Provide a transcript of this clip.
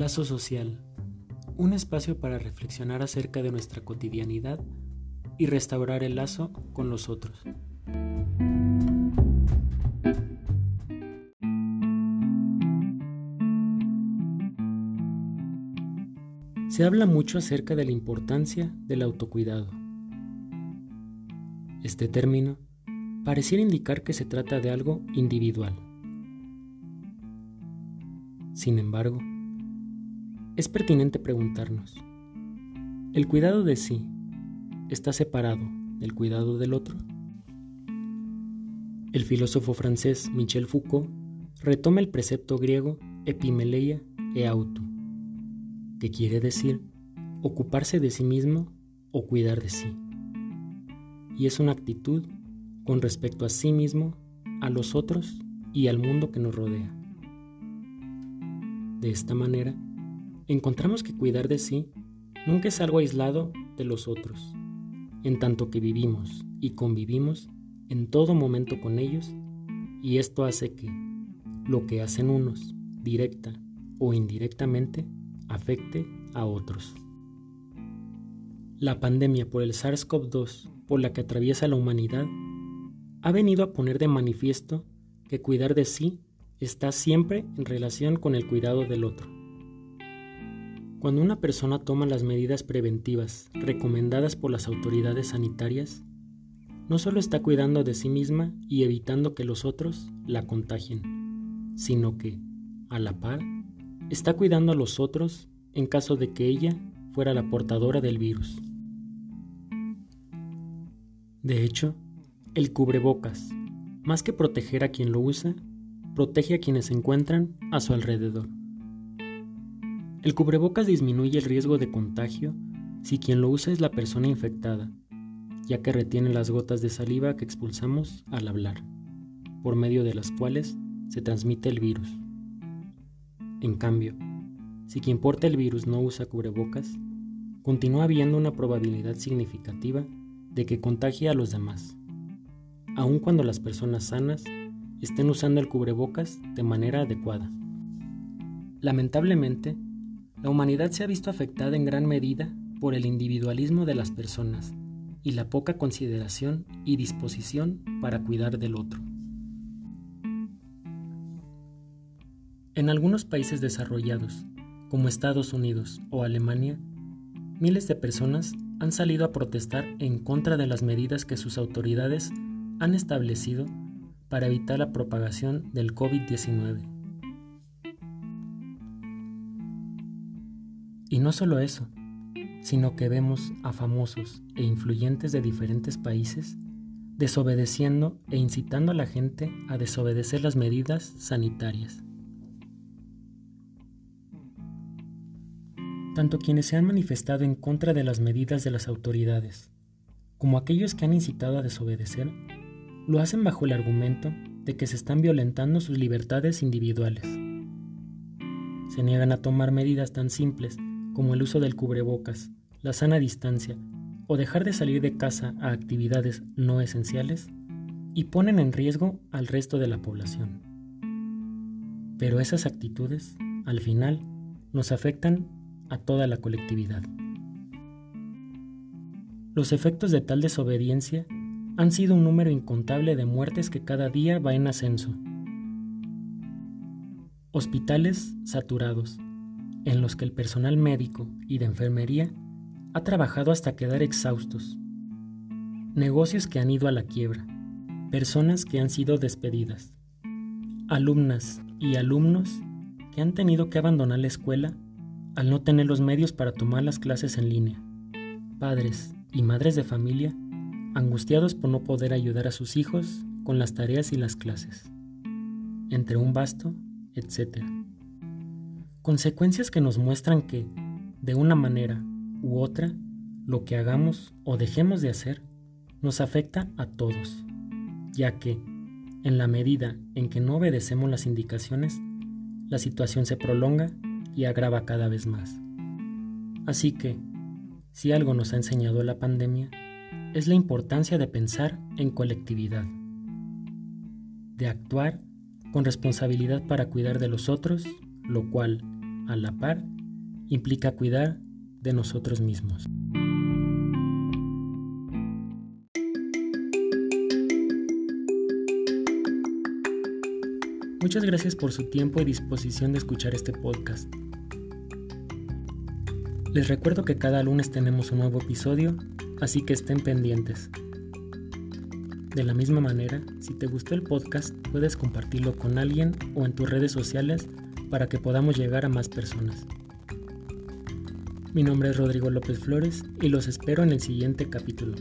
Lazo social. Un espacio para reflexionar acerca de nuestra cotidianidad y restaurar el lazo con los otros. Se habla mucho acerca de la importancia del autocuidado. Este término pareciera indicar que se trata de algo individual. Sin embargo, es pertinente preguntarnos, ¿el cuidado de sí está separado del cuidado del otro? El filósofo francés Michel Foucault retoma el precepto griego epimeleia e auto, que quiere decir ocuparse de sí mismo o cuidar de sí. Y es una actitud con respecto a sí mismo, a los otros y al mundo que nos rodea. De esta manera, encontramos que cuidar de sí nunca es algo aislado de los otros, en tanto que vivimos y convivimos en todo momento con ellos, y esto hace que lo que hacen unos, directa o indirectamente, afecte a otros. La pandemia por el SARS-CoV-2 por la que atraviesa la humanidad ha venido a poner de manifiesto que cuidar de sí está siempre en relación con el cuidado del otro. Cuando una persona toma las medidas preventivas recomendadas por las autoridades sanitarias, no solo está cuidando de sí misma y evitando que los otros la contagien, sino que, a la par, está cuidando a los otros en caso de que ella fuera la portadora del virus. De hecho, el cubrebocas, más que proteger a quien lo usa, protege a quienes se encuentran a su alrededor. El cubrebocas disminuye el riesgo de contagio si quien lo usa es la persona infectada, ya que retiene las gotas de saliva que expulsamos al hablar, por medio de las cuales se transmite el virus. En cambio, si quien porta el virus no usa cubrebocas, continúa habiendo una probabilidad significativa de que contagie a los demás aun cuando las personas sanas estén usando el cubrebocas de manera adecuada. Lamentablemente, la humanidad se ha visto afectada en gran medida por el individualismo de las personas y la poca consideración y disposición para cuidar del otro. En algunos países desarrollados, como Estados Unidos o Alemania, miles de personas han salido a protestar en contra de las medidas que sus autoridades han establecido para evitar la propagación del COVID-19. Y no solo eso, sino que vemos a famosos e influyentes de diferentes países desobedeciendo e incitando a la gente a desobedecer las medidas sanitarias. Tanto quienes se han manifestado en contra de las medidas de las autoridades, como aquellos que han incitado a desobedecer, lo hacen bajo el argumento de que se están violentando sus libertades individuales. Se niegan a tomar medidas tan simples como el uso del cubrebocas, la sana distancia o dejar de salir de casa a actividades no esenciales y ponen en riesgo al resto de la población. Pero esas actitudes, al final, nos afectan a toda la colectividad. Los efectos de tal desobediencia han sido un número incontable de muertes que cada día va en ascenso. Hospitales saturados, en los que el personal médico y de enfermería ha trabajado hasta quedar exhaustos. Negocios que han ido a la quiebra, personas que han sido despedidas, alumnas y alumnos que han tenido que abandonar la escuela al no tener los medios para tomar las clases en línea, padres y madres de familia angustiados por no poder ayudar a sus hijos con las tareas y las clases, entre un vasto, etc. Consecuencias que nos muestran que, de una manera u otra, lo que hagamos o dejemos de hacer nos afecta a todos, ya que, en la medida en que no obedecemos las indicaciones, la situación se prolonga y agrava cada vez más. Así que, si algo nos ha enseñado la pandemia, es la importancia de pensar en colectividad, de actuar con responsabilidad para cuidar de los otros, lo cual, a la par implica cuidar de nosotros mismos. Muchas gracias por su tiempo y disposición de escuchar este podcast. Les recuerdo que cada lunes tenemos un nuevo episodio, así que estén pendientes. De la misma manera, si te gustó el podcast, puedes compartirlo con alguien o en tus redes sociales para que podamos llegar a más personas. Mi nombre es Rodrigo López Flores y los espero en el siguiente capítulo.